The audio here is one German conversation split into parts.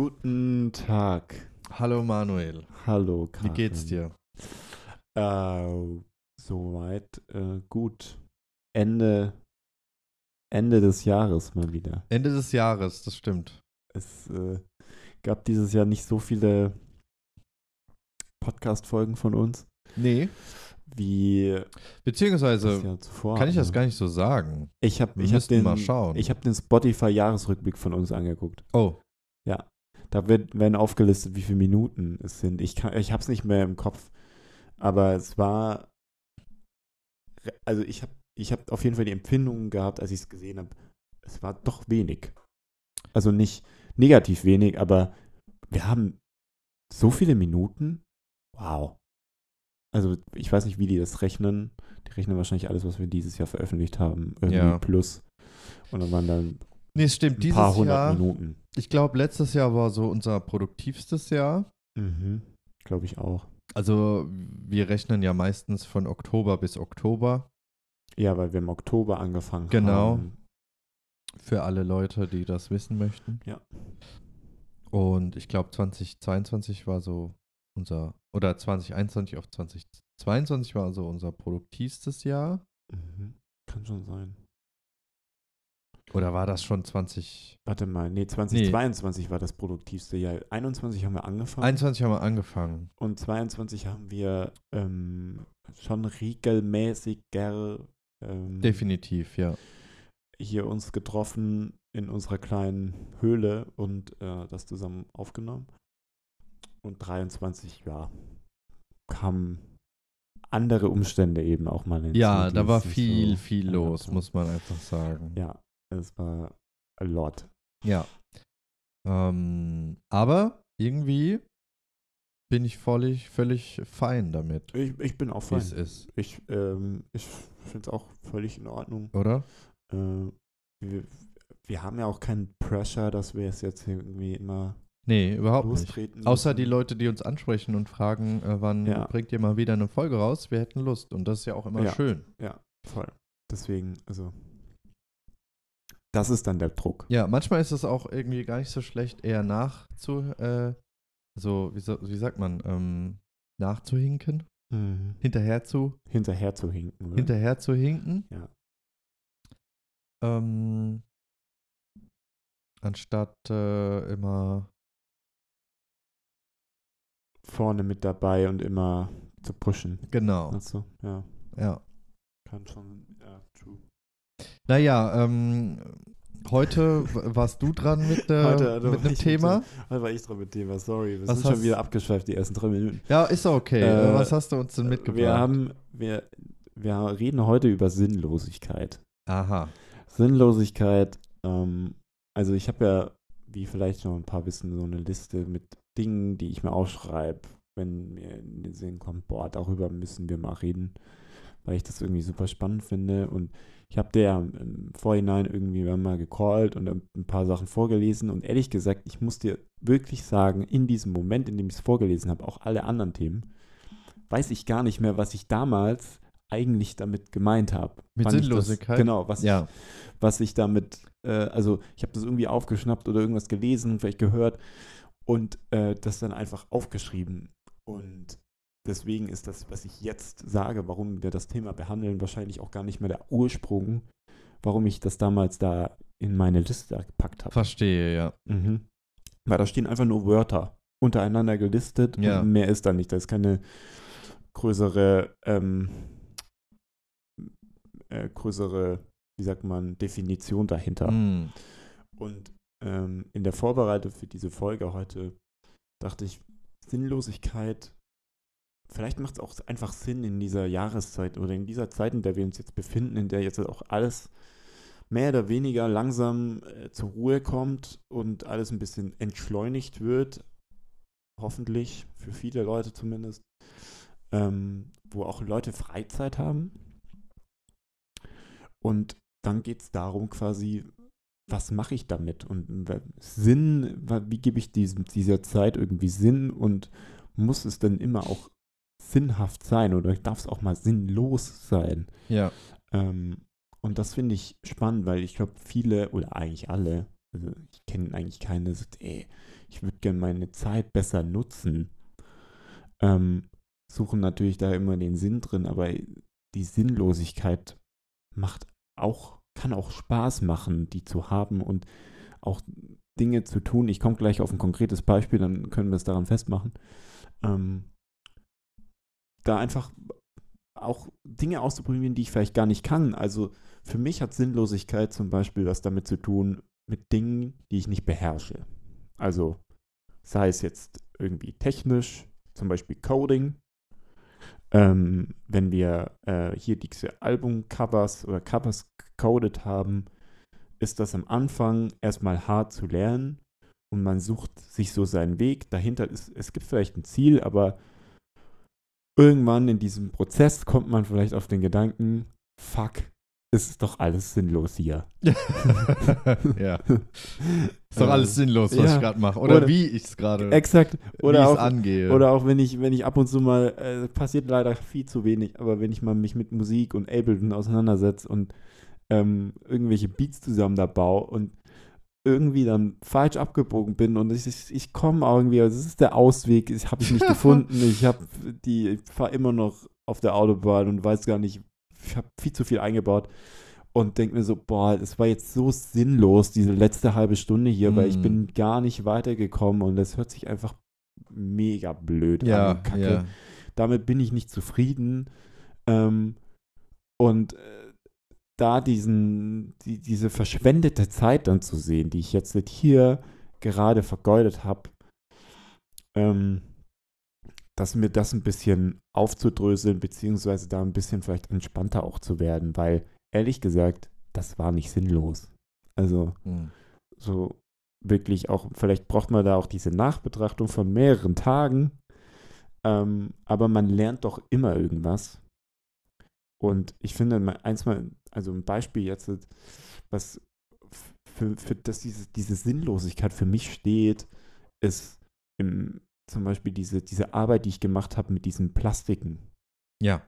Guten Tag. Hallo Manuel. Hallo, Wie geht's dir? Äh, soweit äh, gut. Ende, Ende des Jahres mal wieder. Ende des Jahres, das stimmt. Es äh, gab dieses Jahr nicht so viele Podcast-Folgen von uns Nee. wie Beziehungsweise zuvor. kann ich das gar nicht so sagen. Ich habe ich hab den, mal schauen. Ich habe den Spotify-Jahresrückblick von uns angeguckt. Oh, Da wird, werden aufgelistet, wie viele Minuten es sind. Ich, kann- ich habe es nicht mehr im Kopf. Aber es war. Also, ich habe ich hab auf jeden Fall die Empfindung gehabt, als ich es gesehen habe, es war doch wenig. Also nicht negativ wenig, aber wir haben so viele Minuten. Wow. Also, ich weiß nicht, wie die das rechnen. Die rechnen wahrscheinlich alles, was wir dieses Jahr veröffentlicht haben, irgendwie Ja. plus. Und dann waren dann nee, es stimmt. ein Dieses paar hundert Jahr, Minuten. ich glaube, letztes Jahr war so unser produktivstes Jahr. Mhm. Glaube ich auch. Also wir rechnen ja meistens von Oktober bis Oktober. Ja, weil wir im Oktober angefangen Genau. haben. Für alle Leute, die das wissen möchten. Ja. Und ich glaube, 2022 war so unser, oder 2021 auf 2022 war so unser produktivstes Jahr. Mhm. Kann schon sein. Oder war das schon 20? Warte mal, nee, 2022 war das produktivste Jahr. 21 haben wir angefangen 21 haben wir angefangen. und 22 haben wir ähm, schon regelmäßiger ähm, Definitiv, ja. hier uns getroffen in unserer kleinen Höhle und äh, das zusammen aufgenommen. Und 23, ja, kamen andere Umstände eben auch mal hinzu. Ja, da war viel, viel los, muss man einfach sagen. Ja, es war a lot. Ja. Ähm, aber irgendwie bin ich völlig, völlig fein damit, Ich, ich bin auch wie fein. es ist, Ich, ähm, ich finde es auch völlig in Ordnung. oder? Äh, wir, wir haben ja auch keinen Pressure, dass wir es jetzt irgendwie immer Nee, überhaupt nicht. Außer die. Leute, die uns ansprechen und fragen, äh, wann Ja. bringt ihr mal wieder eine Folge raus? Wir hätten Lust. Und das ist ja auch immer Ja. schön. Ja, voll. Deswegen, also. Das ist dann der Druck. Ja, manchmal ist es auch irgendwie gar nicht so schlecht, eher nachzu, äh, so, wie, so, wie sagt man, ähm, nachzuhinken, Mhm. hinterher zu, Hinterher zu hinken. Oder? hinterher zu hinken. Ja. Ähm, anstatt äh, immer, Vorne mit dabei und immer zu pushen. genau, Achso, ja. ja. Kann schon, ja, true. Naja, ähm, heute warst du dran mit, äh, Heute, also mit einem Thema. Heute war ich dran mit Thema, sorry. Wir Was sind schon wieder abgeschweift, die ersten drei Minuten. Ja, ist okay. Äh, Was hast du uns denn mitgebracht? Wir haben, wir, wir reden heute über Sinnlosigkeit. Aha. Sinnlosigkeit, ähm, also ich habe ja, wie vielleicht noch ein paar wissen, so eine Liste mit Dingen, die ich mir aufschreibe, wenn mir in den Sinn kommt, boah, darüber müssen wir mal reden, weil ich das irgendwie super spannend finde und ich habe dir ja im Vorhinein irgendwie mal gecallt und ein paar Sachen vorgelesen und ehrlich gesagt, ich muss dir wirklich sagen, in diesem Moment, in dem ich es vorgelesen habe, auch alle anderen Themen, weiß ich gar nicht mehr, was ich damals eigentlich damit gemeint habe. Mit ich das- Sinnlosigkeit? Genau, was ich Ja. was ich damit, äh, also ich habe das irgendwie aufgeschnappt oder irgendwas gelesen, vielleicht gehört und äh, das dann einfach aufgeschrieben. Und deswegen ist das, was ich jetzt sage, warum wir das Thema behandeln, wahrscheinlich auch gar nicht mehr der Ursprung, warum ich das damals da in meine Liste gepackt habe. Verstehe, ja. Mhm. Weil da stehen einfach nur Wörter untereinander gelistet Ja. und mehr ist da nicht. Da ist keine größere, ähm, äh, größere, wie sagt man, Definition dahinter. Mm. Und ähm, in der Vorbereitung für diese Folge heute dachte ich, Sinnlosigkeit, vielleicht macht es auch einfach Sinn in dieser Jahreszeit oder in dieser Zeit, in der wir uns jetzt befinden, in der jetzt auch alles mehr oder weniger langsam äh, zur Ruhe kommt und alles ein bisschen entschleunigt wird, hoffentlich, für viele Leute zumindest, ähm, wo auch Leute Freizeit haben. Und dann geht es darum quasi, was mache ich damit? Und w- Sinn, wie gebe ich diesem, dieser Zeit irgendwie Sinn und muss es dann immer auch sinnhaft sein oder darf es auch mal sinnlos sein? Ja. Ähm, und das finde ich spannend, weil ich glaube, viele oder eigentlich alle also ich kenne eigentlich keine, so, ey, ich würde gerne meine Zeit besser nutzen. Ähm, suchen natürlich da immer den Sinn drin, aber die Sinnlosigkeit macht auch, kann auch Spaß machen, die zu haben und auch Dinge zu tun. Ich komme gleich auf ein konkretes Beispiel, dann können wir es daran festmachen. Ähm, da einfach auch Dinge auszuprobieren, die ich vielleicht gar nicht kann. Also für mich hat Sinnlosigkeit zum Beispiel was damit zu tun, mit Dingen, die ich nicht beherrsche. Also sei es jetzt irgendwie technisch, zum Beispiel Coding. Ähm, wenn wir äh, hier diese Albumcovers oder Covers gecoded haben, ist das am Anfang erstmal hart zu lernen und man sucht sich so seinen Weg. Dahinter ist, es gibt vielleicht ein Ziel, aber irgendwann in diesem Prozess kommt man vielleicht auf den Gedanken, fuck, ist doch alles sinnlos hier. ja. Ist doch alles sinnlos, was ja. ich gerade mache. Oder, oder, wie ich es gerade Exakt. Oder auch, angehe. Oder auch wenn ich, wenn ich ab und zu mal, äh, passiert leider viel zu wenig, aber wenn ich mal mich mit Musik und Ableton auseinandersetze und ähm, irgendwelche Beats zusammen da baue und irgendwie dann falsch abgebogen bin und ich, ich, ich komme irgendwie, also das ist der Ausweg, ich habe ich nicht gefunden, ich habe die, ich fahre immer noch auf der Autobahn und weiß gar nicht, ich habe viel zu viel eingebaut und denke mir so, boah, das war jetzt so sinnlos, diese letzte halbe Stunde hier, mm. weil ich mhm. bin gar nicht weitergekommen und das hört sich einfach mega blöd ja, an. Kacke. Ja. Damit bin ich nicht zufrieden. Ähm, und äh, da diesen, die, diese verschwendete Zeit dann zu sehen, die ich jetzt hier gerade vergeudet habe, ähm, dass mir das ein bisschen aufzudröseln, beziehungsweise da ein bisschen vielleicht entspannter auch zu werden, weil ehrlich gesagt, das war nicht sinnlos. Also, mhm. so wirklich auch, vielleicht braucht man da auch diese Nachbetrachtung von mehreren Tagen, ähm, aber man lernt doch immer irgendwas. Und ich finde, eins mal, also ein Beispiel jetzt, was für, für das diese, diese Sinnlosigkeit für mich steht, ist im, zum Beispiel diese, diese Arbeit, die ich gemacht habe mit diesen Plastiken. Ja.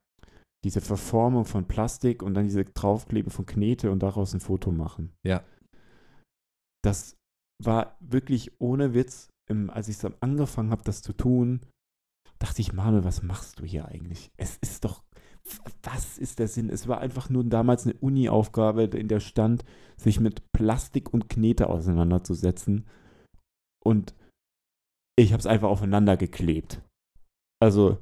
Diese Verformung von Plastik und dann diese Draufklebe von Knete und daraus ein Foto machen. Ja. Das war wirklich ohne Witz, im, als ich angefangen habe, das zu tun, dachte ich, Manuel, was machst du hier eigentlich? Es ist doch was ist der Sinn? Es war einfach nur damals eine Uni-Aufgabe, in der stand, sich mit Plastik und Knete auseinanderzusetzen. Und ich habe es einfach aufeinander geklebt. Also,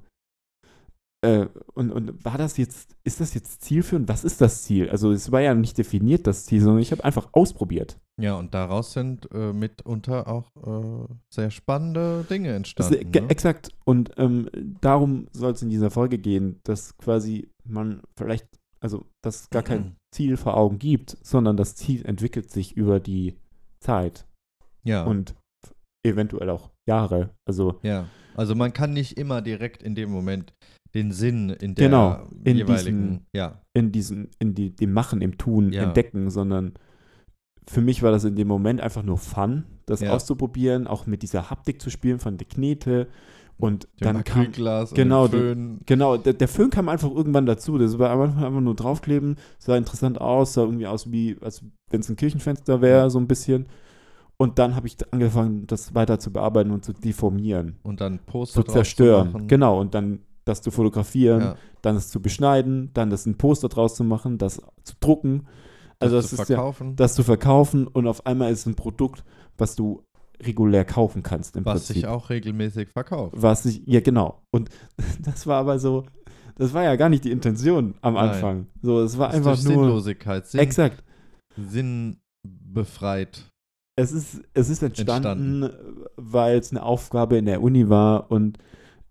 äh, und, und war das jetzt, ist das jetzt zielführend? Was ist das Ziel? Also, es war ja nicht definiert, das Ziel, sondern ich habe einfach ausprobiert. Ja, und daraus sind äh, mitunter auch äh, sehr spannende Dinge entstanden. ne? Exakt. Und ähm, darum soll es in dieser Folge gehen, dass quasi man vielleicht, also dass es gar kein mhm. Ziel vor Augen gibt, sondern das Ziel entwickelt sich über die Zeit. Ja. Und eventuell auch Jahre. Also, ja. Also man kann nicht immer direkt in dem Moment den Sinn in der genau, in jeweiligen, diesen, ja. in diesem, in die, dem Machen, im Tun ja. entdecken, sondern für mich war das in dem Moment einfach nur Fun, das ja. auszuprobieren, auch mit dieser Haptik zu spielen von der Knete. Und Dem dann kam genau, Föhn. genau, der, der, Föhn kam einfach irgendwann dazu. Das war einfach, einfach nur draufkleben, sah interessant aus, sah irgendwie aus wie, als wenn es ein Kirchenfenster wäre, so ein bisschen. Und dann habe ich angefangen, das weiter zu bearbeiten und zu deformieren. Und dann Poster zu zerstören. Zu genau, und dann das zu fotografieren, ja. dann es zu beschneiden, dann das ein Poster draus zu machen, das zu drucken also das, das ist verkaufen. ja, das zu verkaufen und auf einmal ist es ein Produkt, was du regulär kaufen kannst im was Prinzip. sich auch regelmäßig verkauft. Was sich, ja genau. Und das war aber so, das war ja gar nicht die Intention am Nein. Anfang. So, es war das einfach nur Sinnlosigkeit, Sinn, exakt. Sinn befreit. Es ist, es ist entstanden, entstanden. weil es eine Aufgabe in der Uni war und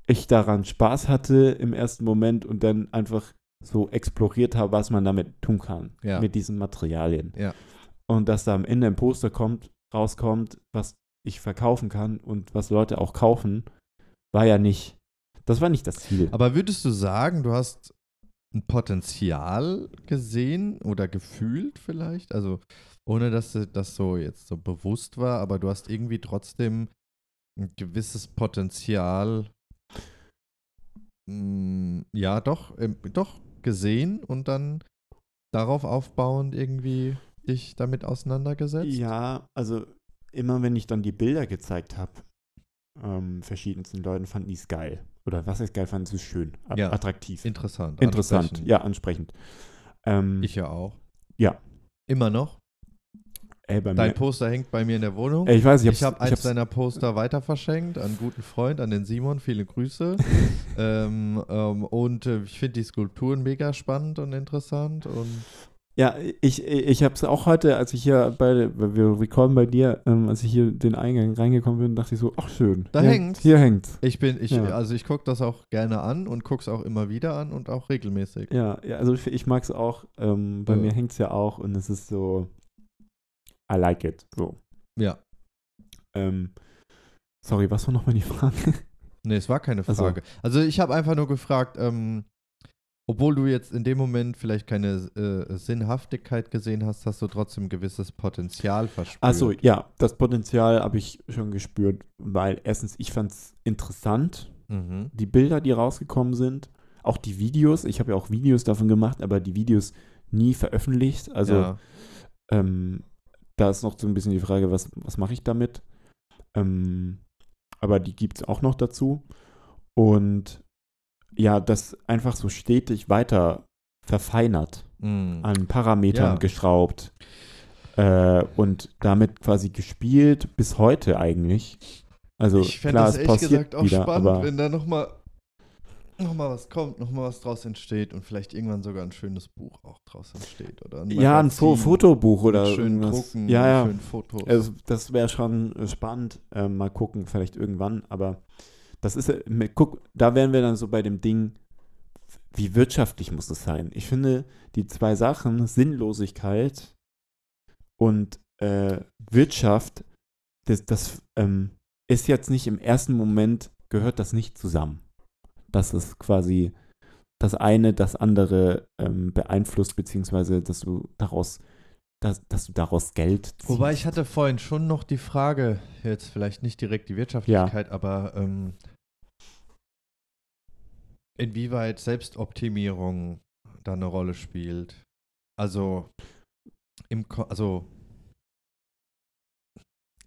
ich daran Spaß hatte im ersten Moment und dann einfach so exploriert habe, was man damit tun kann, ja. mit diesen Materialien. Ja. Und dass da am Ende ein Poster kommt, rauskommt, was ich verkaufen kann und was Leute auch kaufen, war ja nicht, das war nicht das Ziel. Aber würdest du sagen, du hast ein Potenzial gesehen oder gefühlt vielleicht? Also ohne dass das so jetzt so bewusst war, aber du hast irgendwie trotzdem ein gewisses Potenzial. Mh, hm, ja, doch, äh, doch gesehen und dann darauf aufbauend irgendwie. dich damit auseinandergesetzt? Ja, also immer wenn ich dann die Bilder gezeigt habe, ähm, verschiedensten Leuten fanden die es geil. Oder was ist geil, fanden sie es schön, Ja. attraktiv. Interessant. Interessant, ansprechend. ja, ansprechend. Ähm, Ich ja auch. Ja. Immer noch. Ey, Dein Poster hängt bei mir in der Wohnung. ey, ich weiß, ich Ich habe eins deiner Poster weiter verschenkt an einen guten Freund, an den Simon. Viele Grüße. ähm, ähm, und äh, ich finde die Skulpturen mega spannend und interessant. Und Ja, ich, ich habe es auch heute, als ich hier bei, wir recorden bei dir, ähm, als ich hier den Eingang reingekommen bin, dachte ich so, ach schön. Da hier, hängt's. Hier hängt's. ich bin, ich, Ja. also ich gucke das auch gerne an und gucke es auch immer wieder an und auch regelmäßig. Ja, ja also ich, ich mag es auch. Ähm, bei Ja. mir hängt es ja auch und es ist so, I like it. So. Ja. Ähm, sorry, was war nochmal die Frage? Nee, es war keine. Frage. Also ich habe einfach nur gefragt, ähm, obwohl du jetzt in dem Moment vielleicht keine äh, Sinnhaftigkeit gesehen hast, hast du trotzdem gewisses Potenzial verspürt. Achso, ja, das Potenzial habe ich schon gespürt, weil erstens, ich fand es interessant, Mhm. die Bilder, die rausgekommen sind, auch die Videos. Ich habe ja auch Videos davon gemacht, aber die Videos nie veröffentlicht. Also ja. ähm, da ist noch so ein bisschen die Frage, was, was mache ich damit? Ähm, aber die gibt es auch noch dazu. Und ja, das einfach so stetig weiter verfeinert, Mhm. an Parametern Ja. geschraubt äh, und damit quasi gespielt bis heute eigentlich. Also ich fände das es ehrlich passiert gesagt auch wieder, spannend, wenn da nochmal noch mal was kommt, nochmal was draus entsteht und vielleicht irgendwann sogar ein schönes Buch auch draus entsteht. Oder ein ja, ein Fo Fotobuch oder schön irgendwas. drucken, ja, ja. schön Fotos. Also, das wäre schon spannend. Äh, mal gucken, vielleicht irgendwann. Aber das ist, äh, guck, da wären wir dann so bei dem Ding, wie wirtschaftlich muss es sein? Ich finde, die zwei Sachen, Sinnlosigkeit und äh, Wirtschaft, das, das ähm, ist jetzt nicht im ersten Moment, gehört das nicht zusammen. Das ist quasi das eine das andere ähm, beeinflusst, beziehungsweise dass du daraus, dass, dass du daraus Geld ziehst. Wobei ich hatte vorhin schon noch die Frage, jetzt vielleicht nicht direkt die Wirtschaftlichkeit, aber ähm, inwieweit Selbstoptimierung da eine Rolle spielt. Also im, also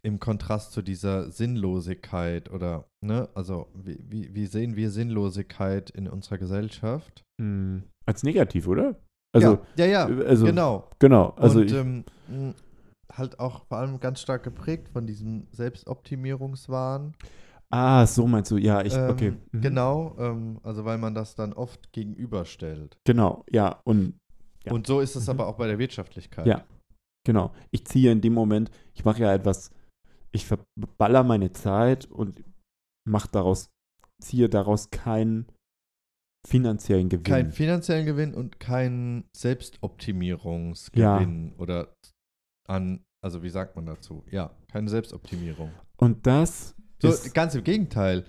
im Kontrast zu dieser Sinnlosigkeit oder, ne, also wie, wie, wie sehen wir Sinnlosigkeit in unserer Gesellschaft? Hm, als negativ, oder? Also, ja, ja, ja äh, also genau. genau. Also und ähm, halt auch vor allem ganz stark geprägt von diesem Selbstoptimierungswahn. ah, so meinst du, ja, ich, ähm, okay. mhm. Genau, ähm, also weil man das dann oft gegenüberstellt. Genau, ja, und Ja. Und so ist es Mhm. aber auch bei der Wirtschaftlichkeit. Ja. genau. Ich ziehe in dem Moment, ich mache ja etwas, ich verballer meine Zeit und mache daraus, ziehe daraus keinen finanziellen Gewinn. Kein finanziellen Gewinn und kein Selbstoptimierungsgewinn oder an, also wie sagt man dazu? Ja, keine Selbstoptimierung. und das So, ist, ganz im Gegenteil.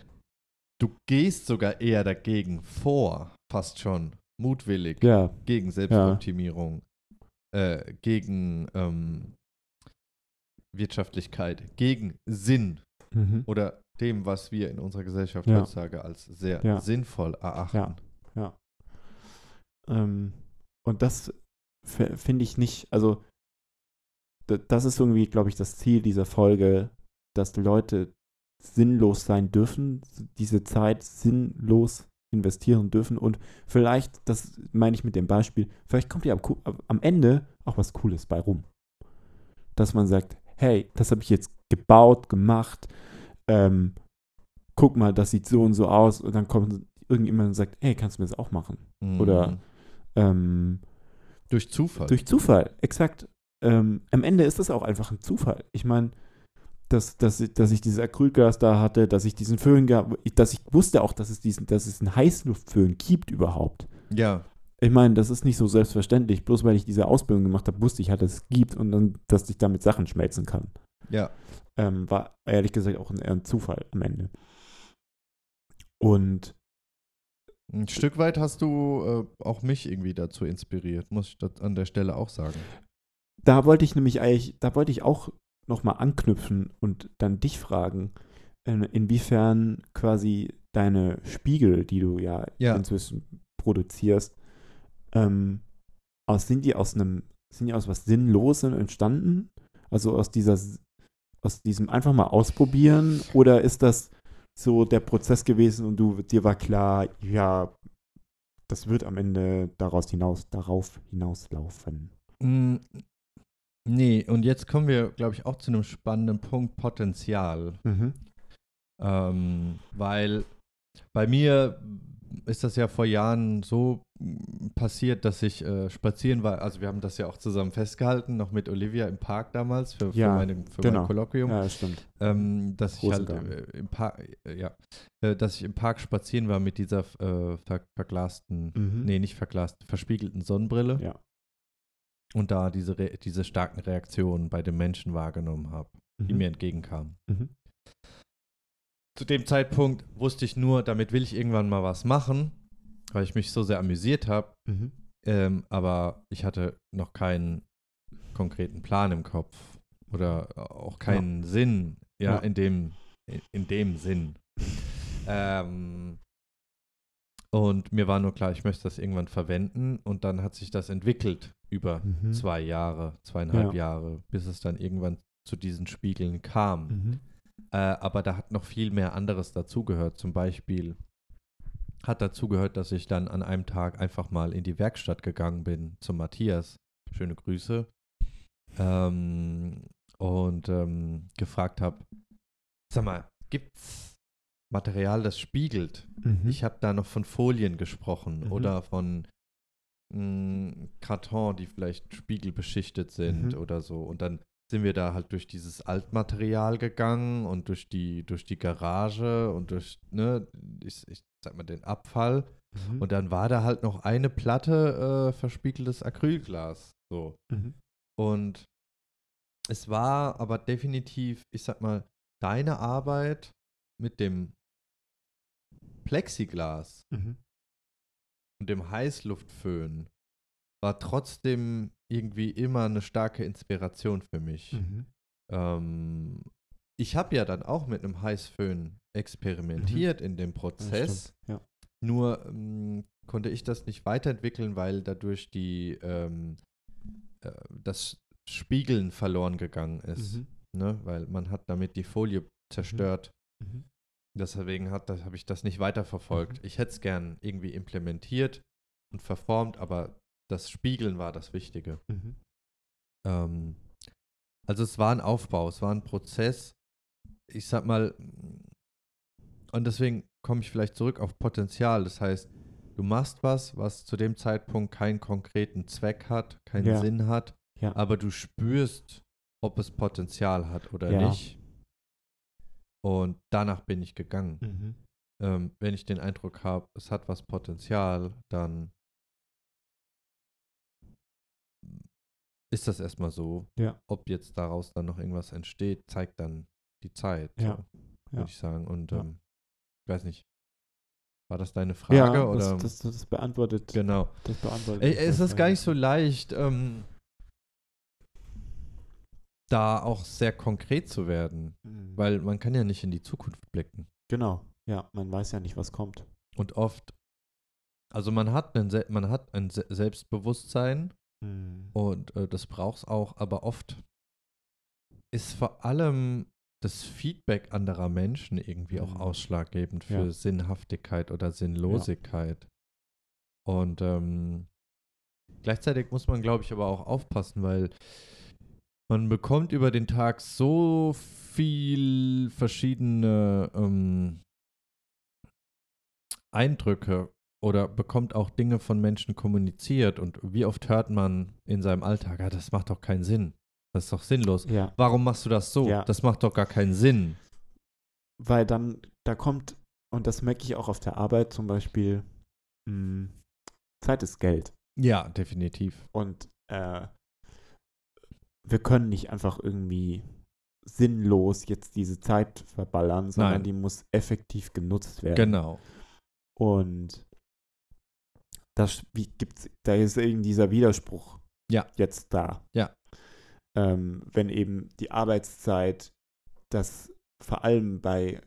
Du gehst sogar eher dagegen vor, fast schon mutwillig, ja, gegen Selbstoptimierung, äh, gegen ähm, Wirtschaftlichkeit, gegen Sinn mhm. oder dem, was wir in unserer Gesellschaft Ja. heutzutage als sehr Ja. sinnvoll erachten. Ähm, und das finde ich nicht, also das ist irgendwie, glaube ich, das Ziel dieser Folge, dass die Leute sinnlos sein dürfen, diese Zeit sinnlos investieren dürfen und vielleicht, das meine ich mit dem Beispiel, vielleicht kommt ja am, am Ende auch was Cooles bei rum. Dass man sagt, hey, das habe ich jetzt gebaut, gemacht, ähm, guck mal, das sieht so und so aus und dann kommt irgendjemand und sagt, hey, kannst du mir das auch machen? Oder- Mhm. Ähm, durch Zufall. durch Zufall, exakt. Ähm, am Ende ist es auch einfach ein Zufall. Ich meine, dass, dass, ich- dass ich dieses Acrylgas da hatte, dass ich diesen Föhn gab, dass ich wusste auch, dass es diesen, dass es einen Heißluftföhn gibt überhaupt. ja, Ich meine, das ist nicht so selbstverständlich. Bloß weil ich diese Ausbildung gemacht habe, wusste ich halt, dass es gibt und dann, dass ich damit Sachen schmelzen kann. ja. Ähm, war ehrlich gesagt auch ein, ein Zufall am Ende. Und Ein Stück weit hast du äh, auch mich irgendwie dazu inspiriert, muss ich das an der Stelle auch sagen. da wollte ich nämlich eigentlich, da wollte ich auch nochmal anknüpfen und dann dich fragen, in, inwiefern quasi deine Spiegel, die du ja, Ja. inzwischen produzierst, ähm, aus, sind die aus einem sind ja aus was Sinnlosem entstanden? Also aus dieser, aus diesem einfach mal ausprobieren? Oder ist das so der Prozess gewesen und du, dir war klar, ja, das wird am Ende daraus hinaus, darauf hinauslaufen? Mm, Nee, und jetzt kommen wir, glaube ich, auch zu einem spannenden Punkt, Potenzial. Mhm. Ähm, weil bei mir ist das ja vor Jahren so passiert, dass ich äh, spazieren war. Also wir haben das ja auch zusammen festgehalten, noch mit Olivia im Park damals für, Ja, für, meine, für genau. mein Kolloquium. Ja, das stimmt. Ähm, dass ich halt äh, im Park, äh, ja, äh, dass ich im Park spazieren war mit dieser äh, ver verglasten, Mhm. nee, nicht verglasten, verspiegelten Sonnenbrille Ja. und da diese, Re diese starken Reaktionen bei den Menschen wahrgenommen habe, die Mhm. mir entgegenkamen. Mhm. Zu dem Zeitpunkt wusste ich nur, damit will ich irgendwann mal was machen, weil ich mich so sehr amüsiert habe, Mhm. ähm, aber ich hatte noch keinen konkreten Plan im Kopf oder auch keinen Sinn, ja, Ja. in dem in dem Sinn. ähm, und mir war nur klar, ich möchte das irgendwann verwenden und dann hat sich das entwickelt über Mhm. zwei Jahre, zweieinhalb Ja. Jahre, bis es dann irgendwann zu diesen Spiegeln kam. Mhm. Äh, aber da hat noch viel mehr anderes dazugehört. Zum Beispiel hat dazugehört, dass ich dann an einem Tag einfach mal in die Werkstatt gegangen bin zum Matthias. Schöne Grüße. Ähm, und ähm, gefragt habe, sag mal, gibt's Material, das spiegelt? Mhm. Ich habe da noch von Folien gesprochen Mhm. oder von mh, Karton, die vielleicht spiegelbeschichtet sind Mhm. oder so. Und dann sind wir da halt durch dieses Altmaterial gegangen und durch die, durch die Garage und durch, ne, ich, ich sag mal, den Abfall. Mhm. Und dann war da halt noch eine Platte äh, verspiegeltes Acrylglas. So. Mhm. Und es war aber definitiv, ich sag mal, deine Arbeit mit dem Plexiglas Mhm. und dem Heißluftföhn war trotzdem irgendwie immer eine starke Inspiration für mich. Mhm. Ähm, ich habe ja dann auch mit einem Heißföhn experimentiert in dem Prozess. Ja. Nur ähm, konnte ich das nicht weiterentwickeln, weil dadurch die ähm, äh, das Spiegeln verloren gegangen ist. Mhm. Ne? Weil man hat damit die Folie zerstört. Mhm. Deswegen hat, das, habe ich das nicht weiterverfolgt. Mhm. Ich hätte es gern irgendwie implementiert und verformt, aber das Spiegeln war das Wichtige. Mhm. Ähm, also es war ein Aufbau, es war ein Prozess. Ich sag mal, und deswegen komme ich vielleicht zurück auf Potenzial. Das heißt, du machst was, was zu dem Zeitpunkt keinen konkreten Zweck hat, keinen Ja. Sinn hat, Ja. aber du spürst, ob es Potenzial hat oder Ja. nicht. Und danach bin ich gegangen. Mhm. Ähm, wenn ich den Eindruck habe, es hat was Potenzial, dann ist das erstmal so. Ja. Ob jetzt daraus dann noch irgendwas entsteht, zeigt dann die Zeit, Ja. so, Ja. würde ich sagen. Und Ja. ähm, ich weiß nicht, war das deine Frage? Ja, oder? das, das, das beantwortet. genau. Das beantwortet Ey, es ist gar nicht so leicht, ähm, da auch sehr konkret zu werden, Mhm. weil man kann ja nicht in die Zukunft blicken. Genau, ja, man weiß ja nicht, was kommt. Und oft, also man hat, einen, man hat ein Se Selbstbewusstsein Mhm. und äh, das braucht es auch, aber oft ist vor allem das Feedback anderer Menschen irgendwie auch Mhm. ausschlaggebend für Ja. Sinnhaftigkeit oder Sinnlosigkeit. Und ähm, gleichzeitig muss man, glaube ich, aber auch aufpassen, weil man bekommt über den Tag so viel verschiedene ähm, Eindrücke oder bekommt auch Dinge von Menschen kommuniziert und wie oft hört man in seinem Alltag, ja, das macht doch keinen Sinn. Das ist doch sinnlos. Ja, Warum machst du das so? Ja. Das macht doch gar keinen Sinn. weil dann, da kommt, und das merke ich auch auf der Arbeit zum Beispiel, mh, Zeit ist Geld. Ja, definitiv. Und äh, wir können nicht einfach irgendwie sinnlos jetzt diese Zeit verballern, sondern Nein. die muss effektiv genutzt werden. Genau. Und das gibt's, da ist eben dieser Widerspruch Ja. jetzt da. Ja. Ähm, wenn eben die Arbeitszeit, das vor allem bei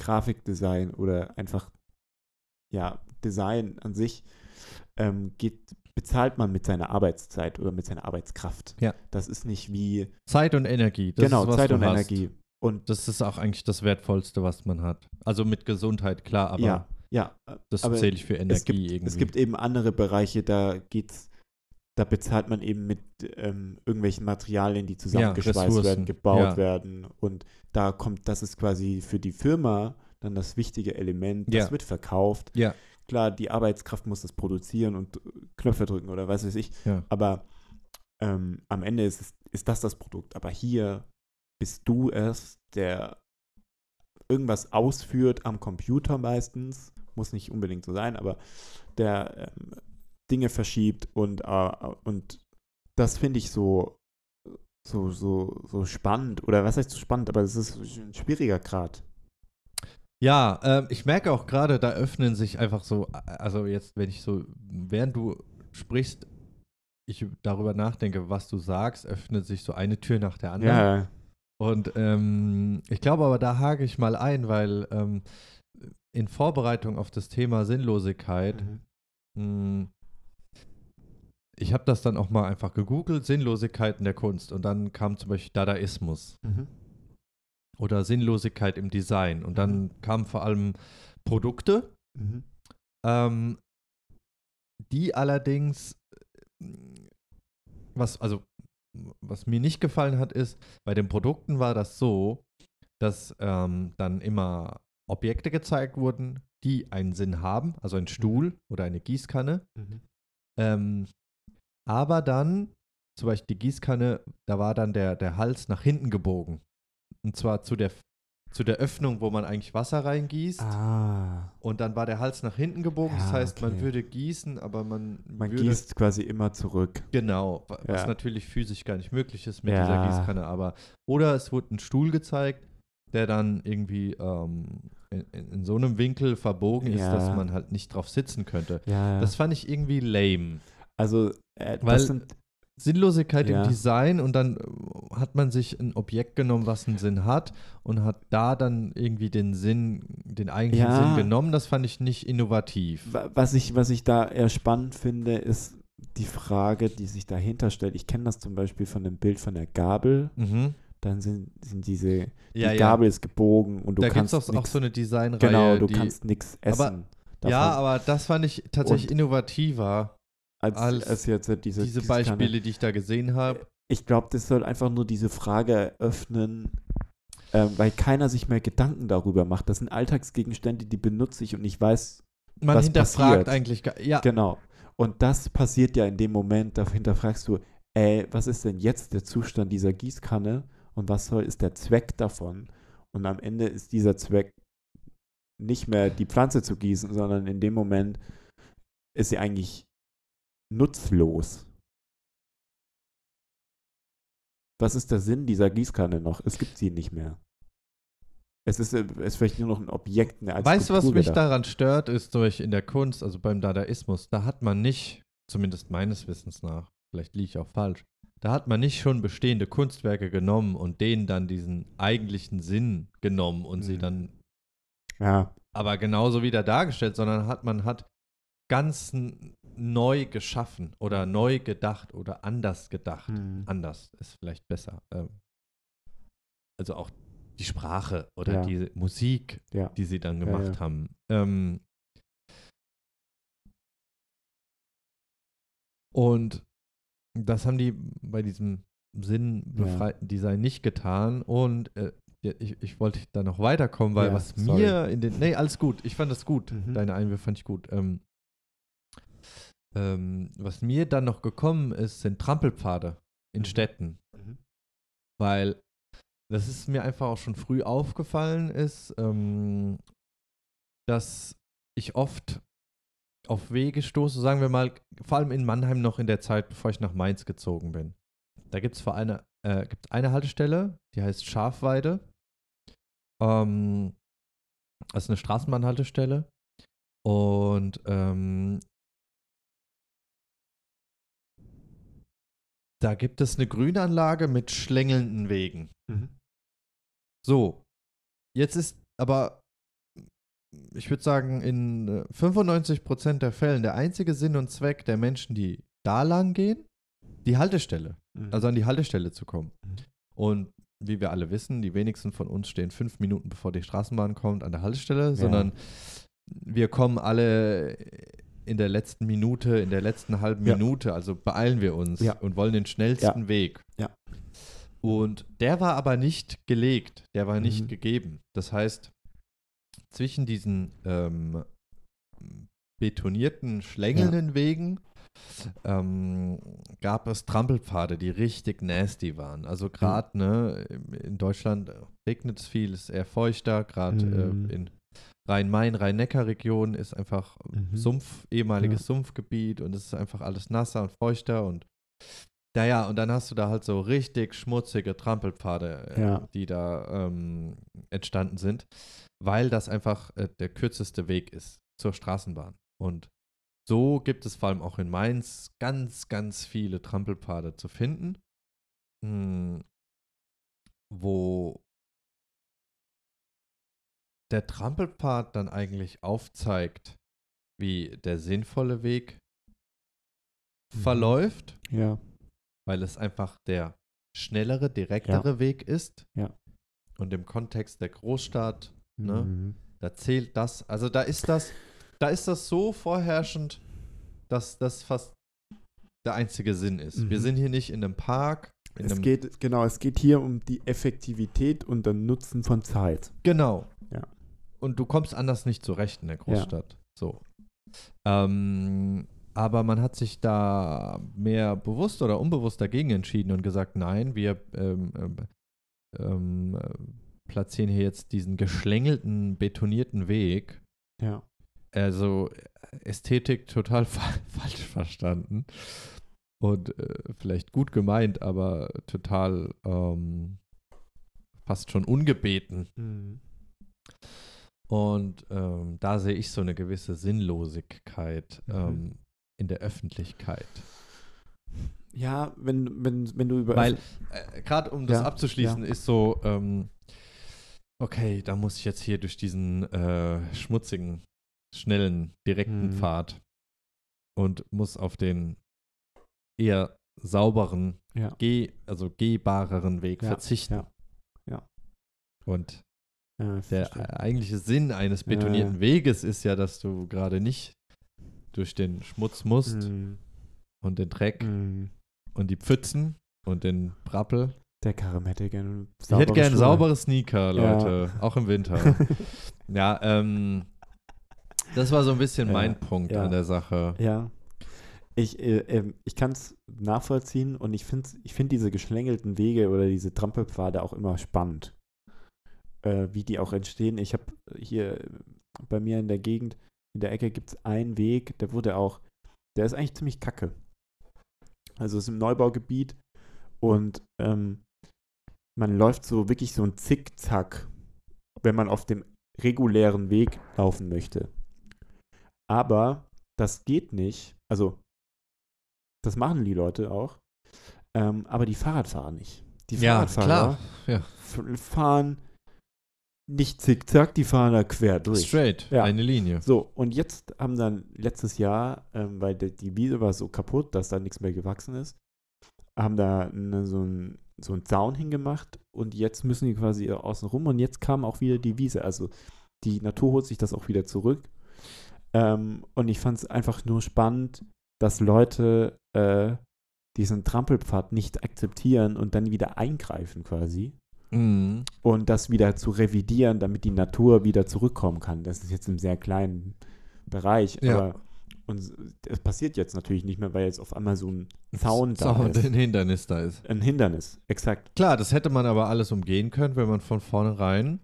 Grafikdesign oder einfach ja, Design an sich, ähm, geht bezahlt man mit seiner Arbeitszeit oder mit seiner Arbeitskraft. Ja. Das ist nicht wie, Zeit und Energie. Das genau, ist, Zeit und hast. Energie. Und Das ist auch eigentlich das Wertvollste, was man hat. Also mit Gesundheit, klar, aber ja, ja. das aber zähle ich für Energie es gibt, irgendwie. Es gibt eben andere Bereiche, da geht's, da bezahlt man eben mit ähm, irgendwelchen Materialien, die zusammengeschweißt Ressourcen, werden, gebaut ja. werden. Und da kommt, das ist quasi für die Firma dann das wichtige Element, das Ja. wird verkauft. Ja. Klar, die Arbeitskraft muss das produzieren und äh, Knöpfe drücken oder was weiß ich. Ja. Aber ähm, am Ende ist, es, ist das das Produkt. Aber hier bist du es, der irgendwas ausführt am Computer meistens, muss nicht unbedingt so sein, aber der ähm, Dinge verschiebt und, äh, und das finde ich so, so, so, so spannend. Oder was heißt so spannend, aber es ist ein schwieriger Grad. Ja, ähm, ich merke auch gerade, da öffnen sich einfach so, also jetzt, wenn ich so, während du sprichst, ich darüber nachdenke, was du sagst, öffnet sich so eine Tür nach der anderen. Ja, Und ähm, ich glaube aber, da hake ich mal ein, weil ähm, in Vorbereitung auf das Thema Sinnlosigkeit, mhm. mh, ich habe das dann auch mal einfach gegoogelt, Sinnlosigkeiten der Kunst. Und dann kam zum Beispiel Dadaismus Mhm. oder Sinnlosigkeit im Design. Und dann kamen vor allem Produkte, Mhm. ähm, die allerdings, äh, was, also, was mir nicht gefallen hat, ist, bei den Produkten war das so, dass ähm, dann immer Objekte gezeigt wurden, die einen Sinn haben, also ein Stuhl oder eine Gießkanne. Mhm. Ähm, aber dann, zum Beispiel die Gießkanne, da war dann der, der Hals nach hinten gebogen. Und zwar zu der, zu der Öffnung, wo man eigentlich Wasser reingießt. Ah, Und dann war der Hals nach hinten gebogen. das Ja, heißt, man okay. würde gießen, aber man, man würde. gießt quasi immer zurück. Genau, wa- was Ja. natürlich physisch gar nicht möglich ist mit Ja. dieser Gießkanne. Aber, oder es wurde ein Stuhl gezeigt, der dann irgendwie ähm, in, in, so einem Winkel verbogen ist, Ja. dass man halt nicht drauf sitzen könnte. Ja, Das fand ich irgendwie lame. also äh, Weil- sind Sinnlosigkeit im Design und dann äh, hat man sich ein Objekt genommen, was einen Sinn hat und hat da dann irgendwie den Sinn, den eigentlichen. Sinn genommen. Das fand ich nicht innovativ. Wa- Was ich, was ich da eher spannend finde, ist die Frage, die sich dahinter stellt. Ich kenne das zum Beispiel von dem Bild von der Gabel. Mhm. Dann sind, sind diese, die Ja, ja. Gabel ist gebogen und du Da gibt kannst es auch, auch nix, so eine Designreihe. genau, du die, kannst nichts essen. Aber- davon, Ja, aber das fand ich tatsächlich Und- innovativer, als, als als jetzt äh, diese, diese. Beispiele, die ich da gesehen habe. Ich glaube, das soll einfach nur diese Frage eröffnen, ähm, weil keiner sich mehr Gedanken darüber macht. Das sind Alltagsgegenstände, die benutze ich und ich weiß, Man was hinterfragt passiert. eigentlich, ja, Genau. Und das passiert ja in dem Moment, da hinterfragst du, ey, was ist denn jetzt der Zustand dieser Gießkanne und was soll, ist der Zweck davon? Und am Ende ist dieser Zweck nicht mehr die Pflanze zu gießen, sondern in dem Moment ist sie eigentlich nutzlos. Was ist der Sinn dieser Gießkanne noch? Es gibt sie nicht mehr. Es ist, es ist vielleicht nur noch ein Objekt. Eine Weißt du, was mich daran stört, ist durch in der Kunst, also beim Dadaismus, da hat man nicht, zumindest meines Wissens nach, vielleicht liege ich auch falsch, da hat man nicht schon bestehende Kunstwerke genommen und denen dann diesen eigentlichen Sinn genommen und sie Mhm. dann Ja, aber genauso wieder dargestellt, sondern hat man hat ganz neu geschaffen oder neu gedacht oder anders gedacht. hm. Anders ist vielleicht besser. Ähm, also auch die Sprache oder Ja. die Musik, ja. die sie dann gemacht ja. haben. Ähm, und das haben die bei diesem sinnbefreiten Design nicht getan. Und äh, ja, ich, ich wollte da noch weiterkommen, weil Ja, was sorry. mir in den. Nee, alles gut. Ich fand das gut. Mhm. Deine Einwürfe fand ich gut. Ähm, ähm, was mir dann noch gekommen ist, sind Trampelpfade in Mhm. Städten Mhm. weil das ist mir einfach auch schon früh aufgefallen ist, ähm, dass ich oft auf Wege stoße, sagen wir mal, vor allem in Mannheim noch in der Zeit, bevor ich nach Mainz gezogen bin. Da gibt es eine, äh, gibt's eine Haltestelle, die heißt Schafweide. Ähm, das ist eine Straßenbahnhaltestelle. Und ähm, da gibt es eine Grünanlage mit schlängelnden Wegen. Mhm. So, jetzt ist aber ich würde sagen, in äh, 95% der Fällen der einzige Sinn und Zweck der Menschen, die da lang gehen, die Haltestelle. Mhm. Also an die Haltestelle zu kommen. Mhm. Und wie wir alle wissen, die wenigsten von uns stehen fünf Minuten bevor die Straßenbahn kommt an der Haltestelle, sondern wir kommen alle in der letzten Minute, in der letzten halben Ja. Minute, also beeilen wir uns Ja. und wollen den schnellsten Weg. Ja. Und der war aber nicht gelegt, der war nicht Mhm. gegeben. Das heißt, zwischen diesen ähm, betonierten, schlängelnden Wegen ähm, gab es Trampelpfade, die richtig nasty waren. Also gerade ne, in Deutschland regnet es viel, ist eher feuchter, gerade Mhm. äh, in Rhein-Main, Rhein-Neckar-Region ist einfach Mhm. Sumpf, ehemaliges Ja. Sumpfgebiet und es ist einfach alles nasser und feuchter und naja, und dann hast du da halt so richtig schmutzige Trampelpfade, äh, Ja. die da ähm, entstanden sind, weil das einfach äh, der kürzeste Weg ist zur Straßenbahn. Und so gibt es vor allem auch in Mainz ganz, ganz viele Trampelpfade zu finden, mh, wo der Trampelpfad dann eigentlich aufzeigt, wie der sinnvolle Weg Mhm. verläuft, Ja. Weil es einfach der schnellere, direktere Weg ist. Ja. Und im Kontext der Großstadt, ne, Mhm. da zählt das, also da ist das, da ist das so vorherrschend, dass das fast der einzige Sinn ist. Wir Mhm. sind hier nicht in einem Park. In Es einem, geht, genau, es geht hier um die Effektivität und den Nutzen von Zeit. Genau. Ja. Und du kommst anders nicht zurecht in der Großstadt. So. Ähm, aber man hat sich da mehr bewusst oder unbewusst dagegen entschieden und gesagt, nein, wir ähm, ähm, äh, platzieren hier jetzt diesen geschlängelten, betonierten Weg. Ja. Also Ästhetik total fa falsch verstanden. Und äh, vielleicht gut gemeint, aber total ähm, fast schon ungebeten. Mhm. Und ähm, da sehe ich so eine gewisse Sinnlosigkeit Mhm. ähm, in der Öffentlichkeit. Ja, wenn, wenn, wenn du über. Weil, äh, gerade um das Ja, abzuschließen, ist so, ähm, okay, da muss ich jetzt hier durch diesen äh, schmutzigen, schnellen, direkten Mhm. Pfad und muss auf den eher sauberen, ja. geh, also gehbareren Weg Ja, verzichten. ja, ja. Und ja, der verstehe. eigentliche Sinn eines Ja, ja. betonierten Weges ist ja, dass du gerade nicht durch den Schmutz musst Mhm. und den Dreck Mhm. und die Pfützen und den Brappel. Der Karim hätte gerne ich hätte gerne saubere Sneaker, Ja. Leute, auch im Winter. ja, ähm, das war so ein bisschen Ja, mein Punkt ja. an der Sache. Ja. Ich, äh, ähm, ich kann es nachvollziehen und ich finde ich find diese geschlängelten Wege oder diese Trampelpfade auch immer spannend. Äh, wie die auch entstehen. Ich habe hier bei mir in der Gegend, in der Ecke gibt es einen Weg, der wurde auch, der ist eigentlich ziemlich kacke. Also es ist im Neubaugebiet und ähm, man läuft so wirklich so ein Zickzack, wenn man auf dem regulären Weg laufen möchte. Aber das geht nicht. Also, das machen die Leute auch. Ähm, aber die Fahrradfahrer nicht. Die Ja, Fahrradfahrer klar. Ja. fahren nicht zickzack, die fahren da quer durch. Straight, Ja. eine Linie. So, und jetzt haben dann letztes Jahr, ähm, weil die, die Wiese war so kaputt, dass da nichts mehr gewachsen ist, haben da ne, so einen so einen Zaun hingemacht und jetzt müssen die quasi außen rum und jetzt kam auch wieder die Wiese. Also die Natur holt sich das auch wieder zurück. Ähm, und ich fand es einfach nur spannend, dass Leute äh, diesen Trampelpfad nicht akzeptieren und dann wieder eingreifen quasi Mhm. und das wieder zu revidieren, damit die Natur wieder zurückkommen kann. Das ist jetzt im sehr kleinen Bereich, Ja. aber und es passiert jetzt natürlich nicht mehr, weil jetzt auf einmal so ein Zaun da Zaun, ist. ein Hindernis da ist. Ein Hindernis, exakt. Klar, das hätte man aber alles umgehen können, wenn man von vornherein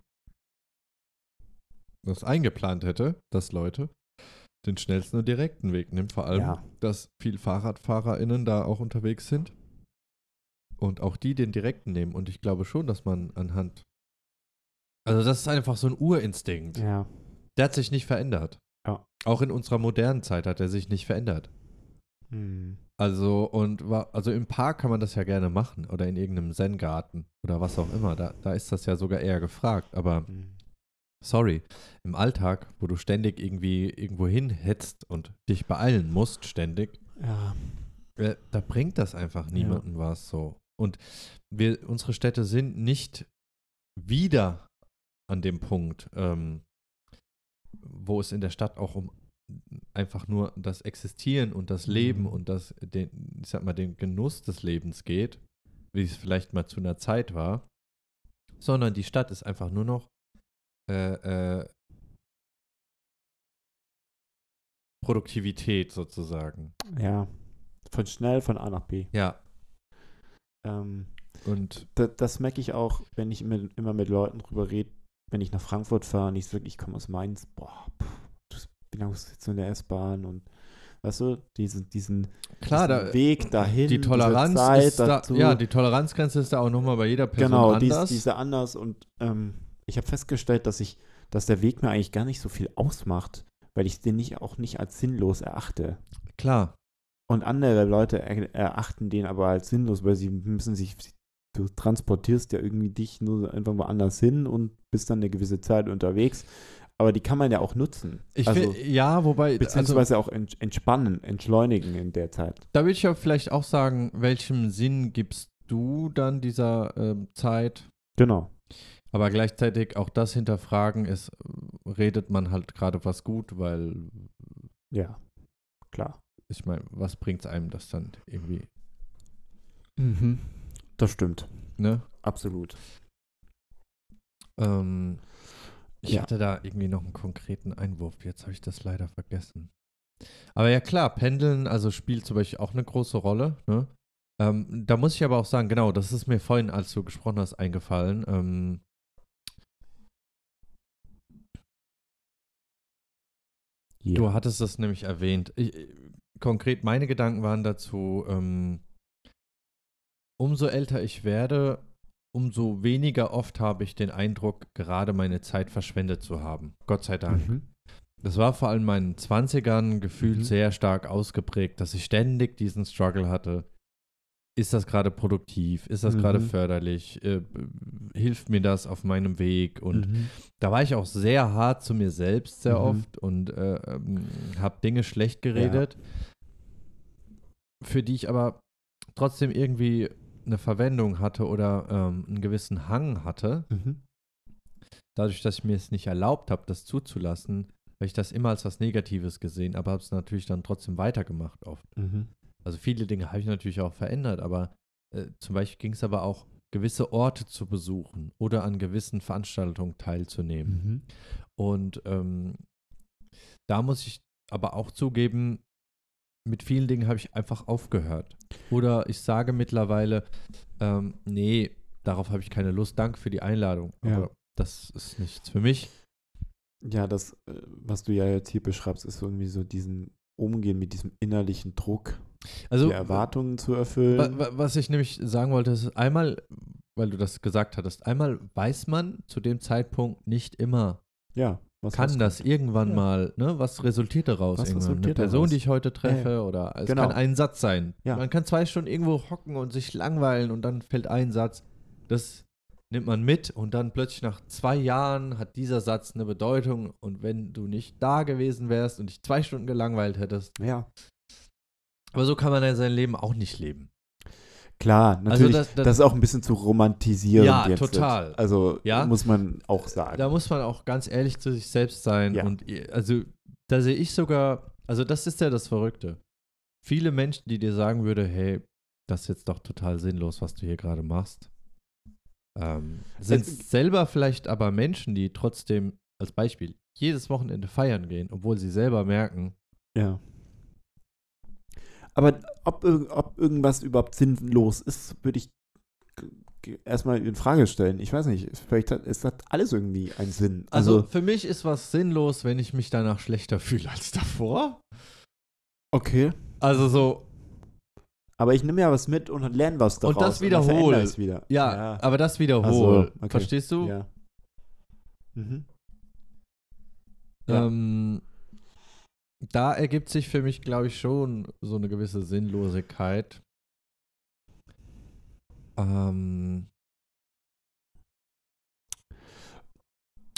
das eingeplant hätte, dass Leute den schnellsten und direkten Weg nehmen. Vor allem, Ja. dass viel FahrradfahrerInnen da auch unterwegs sind und auch die den direkten nehmen. Und ich glaube schon, dass man anhand. Also, das ist einfach so ein Urinstinkt. Ja. Der hat sich nicht verändert. Ja. Auch in unserer modernen Zeit hat er sich nicht verändert. Hm. Also, und war, also im Park kann man das ja gerne machen oder in irgendeinem Zen-Garten oder was auch immer. Da, da ist das ja sogar eher gefragt. Aber Hm. sorry, im Alltag, wo du ständig irgendwie irgendwo hinhetzt und dich beeilen musst, ständig, Ja. äh, da bringt das einfach niemandem was so. Und wir, unsere Städte sind nicht wieder an dem Punkt, ähm, wo es in der Stadt auch um einfach nur das Existieren und das Leben Mhm. und das, den, ich sag mal, den Genuss des Lebens geht, wie es vielleicht mal zu einer Zeit war, sondern die Stadt ist einfach nur noch äh, äh, Produktivität sozusagen. Ja. Von schnell von A nach B. Ja, Ähm, und da, das merke ich auch, wenn ich immer, immer mit Leuten drüber rede, wenn ich nach Frankfurt fahre und ich sage, ich komme aus Mainz, boah, pff, das, wie lange sitzt du in der S-Bahn und weißt du, diesen, diesen, klar, diesen da, Weg dahin, die Toleranz Zeit ist da, dazu, ja, die Toleranzgrenze ist da auch nochmal bei jeder Person genau, dies, anders. diese anders und ähm, ich habe festgestellt, dass ich, dass der Weg mir eigentlich gar nicht so viel ausmacht, weil ich den nicht auch nicht als sinnlos erachte. Klar, Und andere Leute er, erachten den aber als sinnlos, weil sie müssen sich, du transportierst ja irgendwie dich nur einfach woanders hin und bist dann eine gewisse Zeit unterwegs. Aber die kann man ja auch nutzen. ich also, find, ja, wobei, also, beziehungsweise auch ent, entspannen, entschleunigen in der Zeit. da würde ich ja vielleicht auch sagen, welchem Sinn gibst du dann dieser ähm, Zeit? Genau. Aber gleichzeitig auch das hinterfragen ist, äh, redet man halt gerade was gut, weil Ja, klar. Ich meine, was bringt es einem das dann irgendwie, Das stimmt. ne? Absolut. Ähm, ich Ja. hatte da irgendwie noch einen konkreten Einwurf. Jetzt habe ich das leider vergessen. Aber ja klar, Pendeln, also spielt zum Beispiel auch eine große Rolle. Ne? Ähm, da muss ich aber auch sagen, genau, das ist mir vorhin, als du gesprochen hast, eingefallen. Ähm, Ja. Du hattest das nämlich erwähnt. Ich, konkret meine Gedanken waren dazu, ähm, umso älter ich werde, umso weniger oft habe ich den Eindruck, gerade meine Zeit verschwendet zu haben. Gott sei Dank. Mhm. Das war vor allem in meinen 20ern gefühlt Mhm. sehr stark ausgeprägt, dass ich ständig diesen Struggle hatte. Ist das gerade produktiv? Ist das gerade Mhm. förderlich? Äh, hilft mir das auf meinem Weg? Und Mhm. da war ich auch sehr hart zu mir selbst sehr Mhm. oft und äh, ähm, habe Dinge schlecht geredet, für die ich aber trotzdem irgendwie eine Verwendung hatte oder ähm, einen gewissen Hang hatte. Mhm. Dadurch, dass ich mir es nicht erlaubt habe, das zuzulassen, habe ich das immer als was Negatives gesehen, aber habe es natürlich dann trotzdem weitergemacht oft. Also viele Dinge habe ich natürlich auch verändert, aber äh, zum Beispiel ging es aber auch, gewisse Orte zu besuchen oder an gewissen Veranstaltungen teilzunehmen. Mhm. Und ähm, da muss ich aber auch zugeben, mit vielen Dingen habe ich einfach aufgehört. Oder ich sage mittlerweile, ähm, nee, darauf habe ich keine Lust. Danke für die Einladung. Ja. Aber das ist nichts für mich. Ja, das, äh, was du ja jetzt hier beschreibst, ist irgendwie so diesen Umgehen mit diesem innerlichen Druck, Also die Erwartungen zu wa- erfüllen. wa- was ich nämlich sagen wollte, ist einmal, weil du das gesagt hattest, einmal weiß man zu dem Zeitpunkt nicht immer, Ja, was kann das irgendwann Ja. mal, ne, was resultiert daraus Was irgendwann? resultiert Eine Person, daraus? die ich heute treffe oder es Genau. kann ein Satz sein. Ja. Man kann zwei Stunden irgendwo hocken und sich langweilen und dann fällt ein Satz. Das nimmt man mit und dann plötzlich nach zwei Jahren hat dieser Satz eine Bedeutung und wenn du nicht da gewesen wärst und dich zwei Stunden gelangweilt hättest. Ja, Aber so kann man ja sein Leben auch nicht leben. klar, natürlich. das- das, das- ist auch ein bisschen zu romantisieren. Ja, jetzt. total. Also Ja. muss man auch sagen. Da muss man auch ganz ehrlich zu sich selbst sein. Ja. Und also da sehe ich sogar, also das ist ja das Verrückte. Viele Menschen, die dir sagen würde, hey, das ist jetzt doch total sinnlos, was du hier gerade machst, ähm, sind Es- selber vielleicht aber Menschen, die trotzdem, als Beispiel, jedes Wochenende feiern gehen, obwohl sie selber merken, Ja. Aber ob, ob irgendwas überhaupt sinnlos ist, würde ich erstmal in Frage stellen. Ich weiß nicht, vielleicht hat, es hat alles irgendwie einen Sinn. also, Also, für mich ist was sinnlos, wenn ich mich danach schlechter fühle als davor. okay. Also so, Aber ich nehme ja was mit und lerne was daraus. Und das wiederhole. ich's wieder. ja, aber das wiederhol. Ach so, okay. Verstehst du? Ja. Mhm. Ja. Ähm, da ergibt sich für mich, glaube ich, schon so eine gewisse Sinnlosigkeit. Ähm,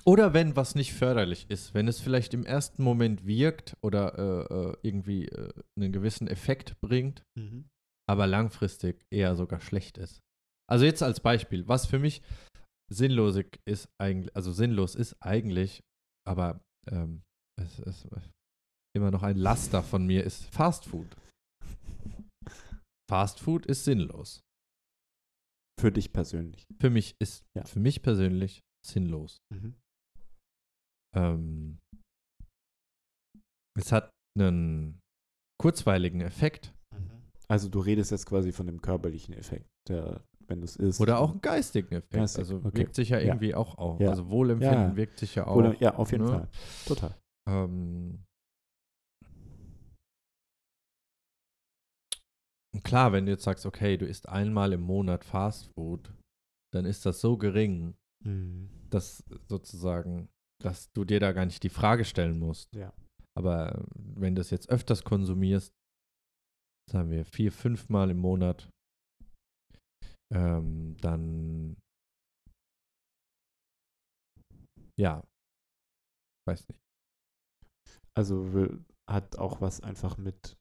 Oder wenn was nicht förderlich ist, wenn es vielleicht im ersten Moment wirkt oder äh, äh, irgendwie äh, einen gewissen Effekt bringt, Mhm. aber langfristig eher sogar schlecht ist. Also jetzt als Beispiel, was für mich sinnlosig ist eigentlich, also sinnlos ist eigentlich, aber ähm, es ist immer noch ein Laster von mir, ist Fast Food. Fast Food ist sinnlos. Für dich persönlich. Für mich ist, Ja. für mich persönlich sinnlos. Mhm. Ähm, es hat einen kurzweiligen Effekt Also du redest jetzt quasi von dem körperlichen Effekt, der, wenn du es isst. oder auch einen geistigen Effekt. Geistig, also okay. wirkt sich ja Ja. irgendwie auch auf. Ja. Also Wohlempfinden Ja. wirkt sich ja auch. Oder, ja, auf jeden ne? Fall. Total. Ähm, und klar, wenn du jetzt sagst, okay, du isst einmal im Monat Fast Food, dann ist das so gering, Mhm. dass sozusagen, dass du dir da gar nicht die Frage stellen musst. Ja. Aber äh, wenn du es jetzt öfters konsumierst, sagen wir vier, fünf Mal im Monat, ähm, dann ja, weiß nicht. Also will, hat auch was einfach mit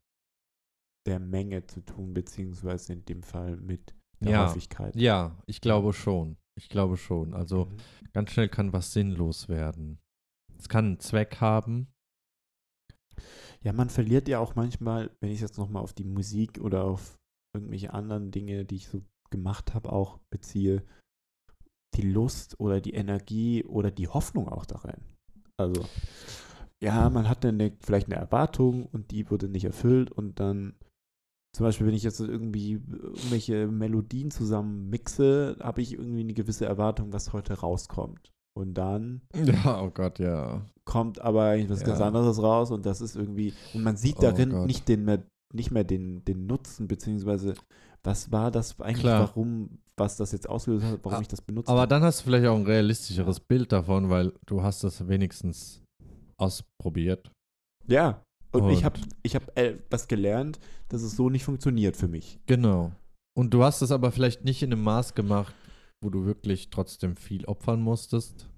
der Menge zu tun, beziehungsweise in dem Fall mit der Ja. Häufigkeit. Ja, ich glaube schon. Ich glaube schon. Also Mhm. ganz schnell kann was sinnlos werden. Es kann einen Zweck haben. Ja, man verliert ja auch manchmal, wenn ich jetzt nochmal auf die Musik oder auf irgendwelche anderen Dinge, die ich so gemacht habe, auch beziehe, die Lust oder die Energie oder die Hoffnung auch darin. Also, ja, man hatte eine, vielleicht eine Erwartung und die wurde nicht erfüllt und dann, zum Beispiel, wenn ich jetzt irgendwie irgendwelche Melodien zusammen mixe, habe ich irgendwie eine gewisse Erwartung, was heute rauskommt. Und dann Ja, oh Gott, ja. kommt aber eigentlich was ganz Ja. anderes raus und das ist irgendwie, und man sieht Oh darin Gott. nicht den mehr, nicht mehr den, den Nutzen, beziehungsweise was war das eigentlich, Klar. warum, was das jetzt ausgelöst hat, warum Ah, ich das benutzt Aber habe. dann hast du vielleicht auch ein realistischeres Bild davon, weil du hast das wenigstens ausprobiert. Ja, und, ich Und- habe ich hab, äh, was gelernt, dass es so nicht funktioniert für mich. Genau. Und du hast es aber vielleicht nicht in einem Maß gemacht, wo du wirklich trotzdem viel opfern musstest.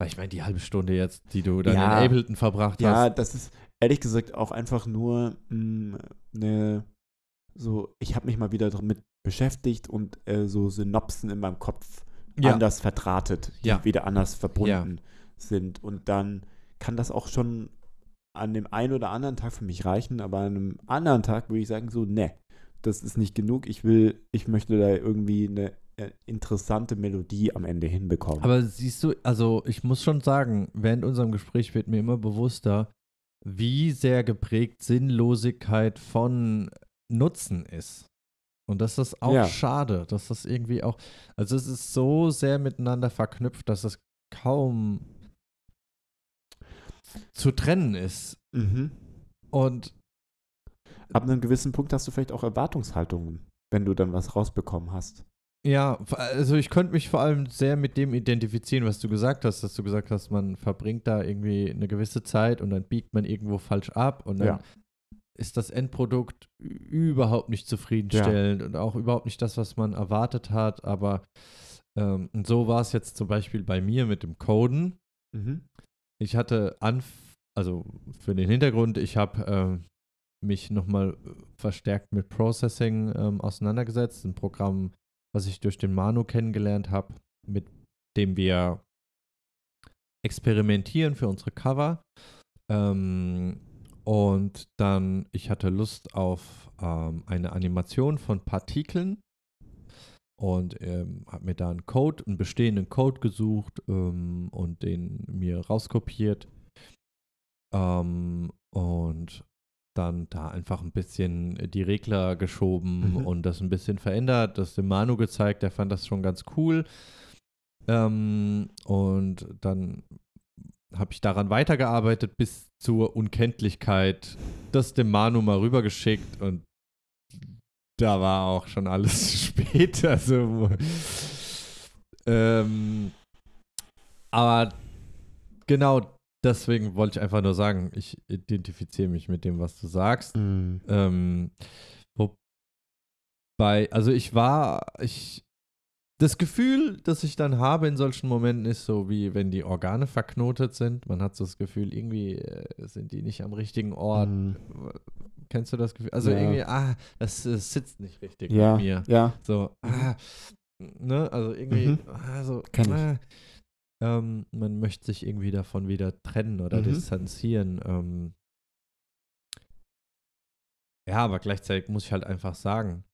Weil ich meine, die halbe Stunde jetzt, die du dann Ja. in Ableton verbracht Ja, hast. das ist ehrlich gesagt auch einfach nur eine, so, ich habe mich mal wieder damit beschäftigt und äh, so Synopsen in meinem Kopf Ja. anders verdrahtet, die Ja. wieder anders verbunden sind. Und dann kann das auch schon an dem einen oder anderen Tag für mich reichen, aber an einem anderen Tag würde ich sagen, so, ne, das ist nicht genug. Ich will, ich möchte da irgendwie eine äh, interessante Melodie am Ende hinbekommen. Aber siehst du, also ich muss schon sagen, während unserem Gespräch wird mir immer bewusster, wie sehr geprägt Sinnlosigkeit von Nutzen ist. Und das ist auch Ja. schade, dass das irgendwie auch, also es ist so sehr miteinander verknüpft, dass es kaum zu trennen ist. mhm. Und Ab einem gewissen Punkt hast du vielleicht auch Erwartungshaltungen, wenn du dann was rausbekommen hast. ja, also ich könnte mich vor allem sehr mit dem identifizieren, was du gesagt hast, dass du gesagt hast, man verbringt da irgendwie eine gewisse Zeit und dann biegt man irgendwo falsch ab und dann Ja. ist das Endprodukt überhaupt nicht zufriedenstellend und auch überhaupt nicht das, was man erwartet hat. Aber ähm, und so war es jetzt zum Beispiel bei mir mit dem Coden. Mhm. Ich hatte anf also für den Hintergrund, ich habe ähm, mich nochmal verstärkt mit Processing ähm, auseinandergesetzt, ein Programm, was ich durch den Manu kennengelernt habe, mit dem wir experimentieren für unsere Cover. Ähm, und dann, ich hatte Lust auf ähm, eine Animation von Partikeln und ähm, habe mir da einen Code, einen bestehenden Code gesucht ähm, und den mir rauskopiert ähm, und dann da einfach ein bisschen die Regler geschoben Mhm. und das ein bisschen verändert, das dem Manu gezeigt, der fand das schon ganz cool. Ähm, und dann habe ich daran weitergearbeitet bis zur Unkenntlichkeit, das dem Manu mal rübergeschickt und da war auch schon alles zu spät. Also, ähm, aber genau deswegen wollte ich einfach nur sagen, ich identifiziere mich mit dem, was du sagst. Mhm. Ähm, wobei, also ich war, ich, Das Gefühl, das ich dann habe in solchen Momenten, ist so wie wenn die Organe verknotet sind. Man hat so das Gefühl, irgendwie äh, sind die nicht am richtigen Ort. Mhm. Kennst du das Gefühl? Also Ja. irgendwie, ah, das, äh, sitzt nicht richtig Ja, mit mir. ja. So, ah, ne, also irgendwie, Mhm. also, Kenn ich. ah, ähm, man möchte sich irgendwie davon wieder trennen oder Mhm. distanzieren. Ähm. Ja, aber gleichzeitig muss ich halt einfach sagen,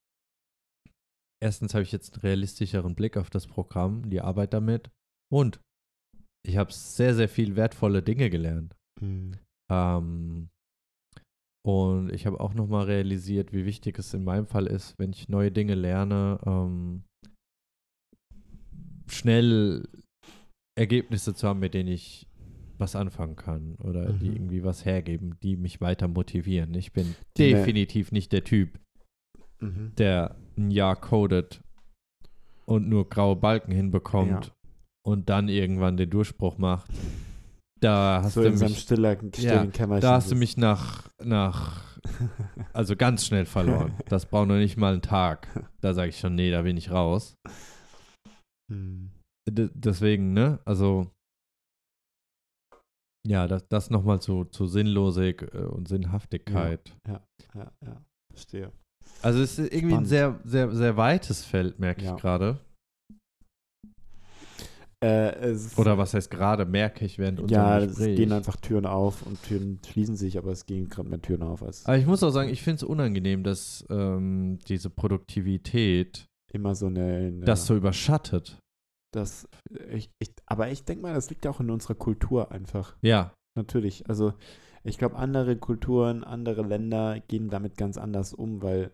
erstens habe ich jetzt einen realistischeren Blick auf das Programm, die Arbeit damit und ich habe sehr, sehr viel wertvolle Dinge gelernt. Mhm. Ähm, und ich habe auch nochmal realisiert, wie wichtig es in meinem Fall ist, wenn ich neue Dinge lerne, ähm, schnell Ergebnisse zu haben, mit denen ich was anfangen kann oder die Mhm. irgendwie was hergeben, die mich weiter motivieren. Ich bin Die definitiv nicht der Typ, Mhm. der ein Jahr codet und nur graue Balken hinbekommt Ja. und dann irgendwann den Durchbruch macht. Da hast so du in mich stillen Kämmerchen. da hast du mich nach, nach, also ganz schnell verloren. Das braucht noch nicht mal einen Tag. Da sage ich schon, nee, da bin ich raus. D deswegen, ne, also, ja, das, das nochmal zu, zu Sinnlosig äh, und Sinnhaftigkeit. Ja, ja, verstehe. Also es ist irgendwie ein Spannend. sehr, sehr, sehr weites Feld, merke Ja. ich gerade. Äh, es Oder was heißt gerade, merke ich während unserem Ja, es Gespräch. gehen einfach Türen auf und Türen schließen sich, aber es gehen gerade mehr Türen auf als Aber ich muss auch sagen, ich finde es unangenehm, dass ähm, diese Produktivität immer so eine. eine das so überschattet. das, ich, ich, aber ich denke mal, das liegt ja auch in unserer Kultur einfach. Ja, Natürlich. Also, ich glaube, andere Kulturen, andere Länder gehen damit ganz anders um, weil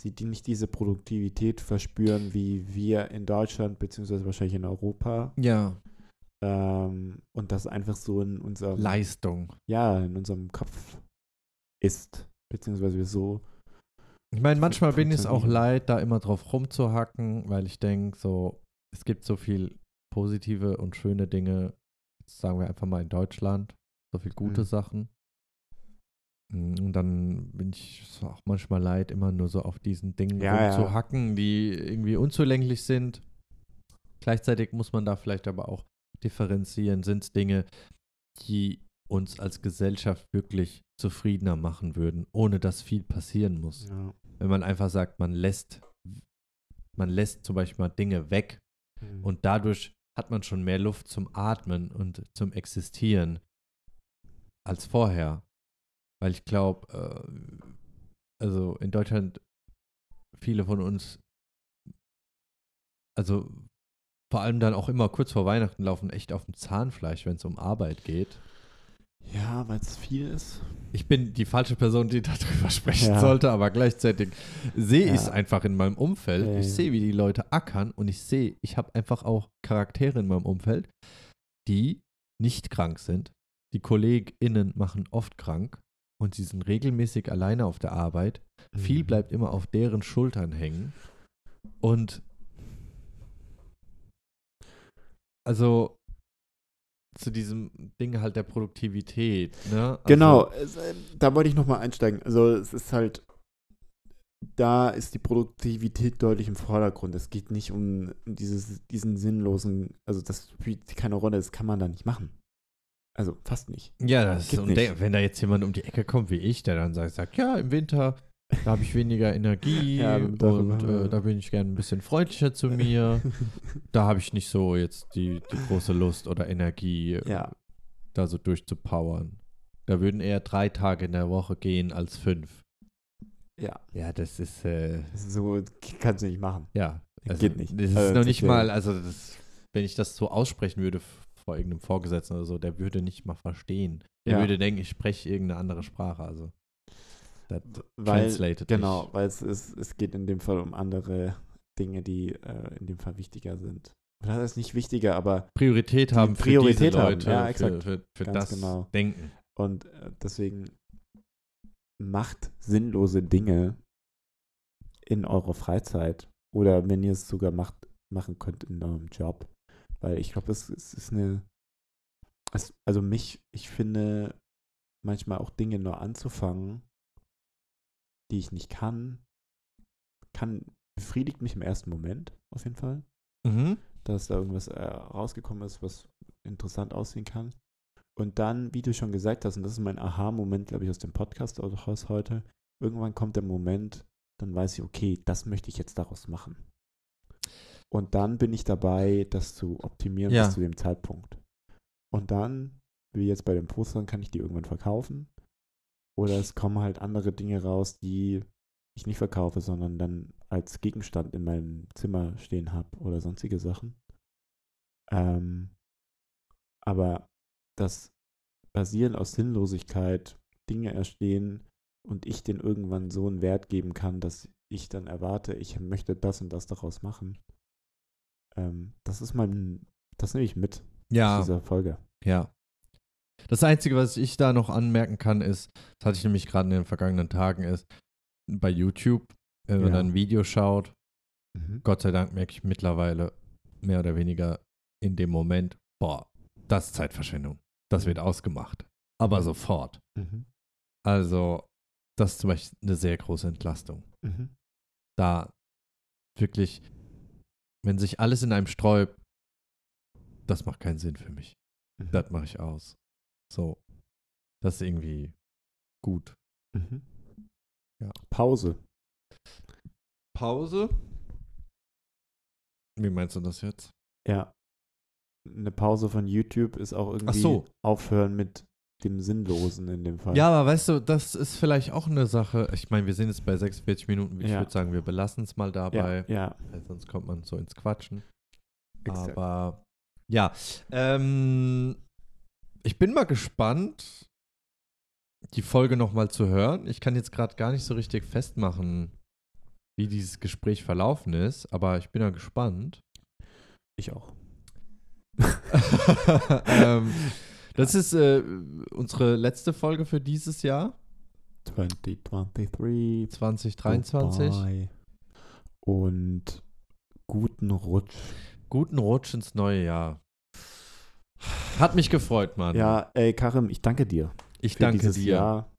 sie die nicht diese Produktivität verspüren, wie wir in Deutschland, beziehungsweise wahrscheinlich in Europa. ja, Ähm, und das einfach so in unserem, Leistung. ja, in unserem Kopf ist, beziehungsweise wir so. Ich meine, manchmal bin ich es auch leid, da immer drauf rumzuhacken, weil ich denke, so, es gibt so viel positive und schöne Dinge, sagen wir einfach mal in Deutschland, so viel gute Mhm. Sachen. Mm, Und dann bin ich auch manchmal leid, immer nur so auf diesen Dingen Ja, ja. rumzuhacken, die irgendwie unzulänglich sind. Gleichzeitig muss man da vielleicht aber auch differenzieren. Sind es Dinge, die uns als Gesellschaft wirklich zufriedener machen würden, ohne dass viel passieren muss? Ja. wenn man einfach sagt, man lässt, man lässt zum Beispiel mal Dinge weg Mhm. und dadurch hat man schon mehr Luft zum Atmen und zum Existieren als vorher. Weil ich glaube, äh, also in Deutschland viele von uns, also vor allem dann auch immer kurz vor Weihnachten laufen echt auf dem Zahnfleisch, wenn es um Arbeit geht. ja, weil es viel ist. Ich bin die falsche Person, die darüber sprechen Ja. sollte, aber gleichzeitig sehe Ja. ich es einfach in meinem Umfeld. Ja, ich sehe, wie die Leute ackern und ich sehe, ich habe einfach auch Charaktere in meinem Umfeld, die nicht krank sind. Die KollegInnen machen oft krank und sie sind regelmäßig alleine auf der Arbeit. Viel Mhm. bleibt immer auf deren Schultern hängen. Und also zu diesem Ding halt der Produktivität, ne? Also, Genau, es, äh, da wollte ich nochmal einsteigen. Also es ist halt, da ist die Produktivität deutlich im Vordergrund. Es geht nicht um dieses, diesen sinnlosen, also das spielt keine Rolle, das kann man da nicht machen. Also fast nicht. Ja, das ist, und nicht. der, wenn da jetzt jemand um die Ecke kommt wie ich, der dann sagt, sagt ja, im Winter, da habe ich weniger Energie Ja, und äh, da bin ich gerne ein bisschen freundlicher zu mir. Da habe ich nicht so jetzt die, die große Lust oder Energie, ja, da so durchzupowern. Da würden eher drei Tage in der Woche gehen als fünf. ja, Ja, das ist, äh, so kannst du nicht machen. ja. Also, Geht nicht. Das ist Also, noch nicht mal, also das, wenn ich das so aussprechen würde vor irgendeinem Vorgesetzten oder so, der würde nicht mal verstehen. Der Ja. würde denken, ich spreche irgendeine andere Sprache. Also, das Weil, translated genau, nicht. weil es, ist, es geht in dem Fall um andere Dinge, die äh, in dem Fall wichtiger sind. Oder das ist nicht wichtiger, aber Priorität haben für Priorität haben. Leute, Ja, für, für, für das genau. Denken. Und äh, deswegen macht sinnlose Dinge in eurer Freizeit oder wenn ihr es sogar macht, machen könnt in eurem Job. Weil ich glaube, es, es ist eine. Also mich, ich finde manchmal auch Dinge nur anzufangen, die ich nicht kann, kann, befriedigt mich im ersten Moment auf jeden Fall. Mhm. dass da irgendwas äh, rausgekommen ist, was interessant aussehen kann. Und dann, wie du schon gesagt hast, und das ist mein Aha-Moment, glaube ich, aus dem Podcast auch aus heute, irgendwann kommt der Moment, dann weiß ich, okay, das möchte ich jetzt daraus machen. Und dann bin ich dabei, das zu optimieren Ja. bis zu dem Zeitpunkt. Und dann, wie jetzt bei den Postern, kann ich die irgendwann verkaufen. Oder es kommen halt andere Dinge raus, die ich nicht verkaufe, sondern dann als Gegenstand in meinem Zimmer stehen habe oder sonstige Sachen. Ähm, aber das Basieren aus Sinnlosigkeit, Dinge erstehen und ich denen irgendwann so einen Wert geben kann, dass ich dann erwarte, ich möchte das und das daraus machen. Ähm, das ist mein, das nehme ich mit aus Ja, dieser Folge. ja. Das Einzige, was ich da noch anmerken kann, ist, das hatte ich nämlich gerade in den vergangenen Tagen, ist, bei YouTube, wenn man Ja. ein Video schaut, Mhm. Gott sei Dank merke ich mittlerweile mehr oder weniger in dem Moment, boah, das ist Zeitverschwendung. Das wird ausgemacht. Aber sofort. Mhm. Also, das ist zum Beispiel eine sehr große Entlastung. Mhm. Da wirklich, wenn sich alles in einem sträubt, das macht keinen Sinn für mich. Mhm. Das mache ich aus. So. Das ist irgendwie gut. Mhm. Ja. Pause. Pause? Wie meinst du das jetzt? Ja. Eine Pause von YouTube ist auch irgendwie so. aufhören mit dem Sinnlosen in dem Fall. Ja, aber weißt du, das ist vielleicht auch eine Sache. Ich meine, wir sind jetzt bei 46 Minuten. Ich Ja. würde sagen, wir belassen es mal ja, dabei, ja. weil sonst kommt man so ins Quatschen. exakt. Aber ja, ähm, ich bin mal gespannt, die Folge nochmal zu hören. Ich kann jetzt gerade gar nicht so richtig festmachen, wie dieses Gespräch verlaufen ist, aber ich bin ja gespannt. Ich auch. ähm, das ist äh, unsere letzte Folge für dieses Jahr, 2023. 2023. Goodbye. Und guten Rutsch. Guten Rutsch ins neue Jahr. Hat mich gefreut, Mann. Ja, ey, Karim, ich danke dir. ich danke dieses dir. Jahr,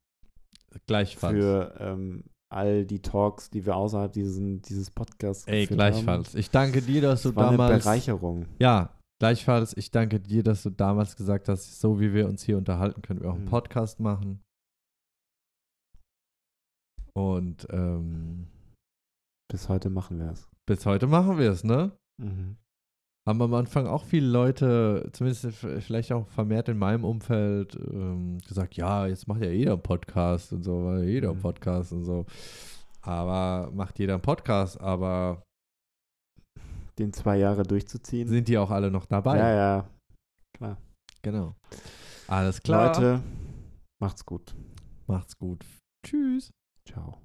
Gleichfalls. für ähm, all die Talks, die wir außerhalb diesen, dieses Podcasts Ey, gleichfalls. Ich danke dir, dass Haben. du Es war eine damals. Bereicherung. Ja, gleichfalls. Ich danke dir, dass du damals gesagt hast, so wie wir uns hier unterhalten, können wir auch einen Mhm. Podcast machen. Und ähm, Bis heute machen wir es. bis heute machen wir es, ne? Mhm. Haben am Anfang auch viele Leute, zumindest vielleicht auch vermehrt in meinem Umfeld, ähm, gesagt, ja, jetzt macht ja jeder einen Podcast und so, weil jeder einen Mhm. Podcast und so. Aber macht jeder einen Podcast, aber Den zwei Jahre durchzuziehen. sind die auch alle noch dabei? ja, ja. Klar. Genau. Alles klar. Leute, macht's gut. Macht's gut. Tschüss. Ciao.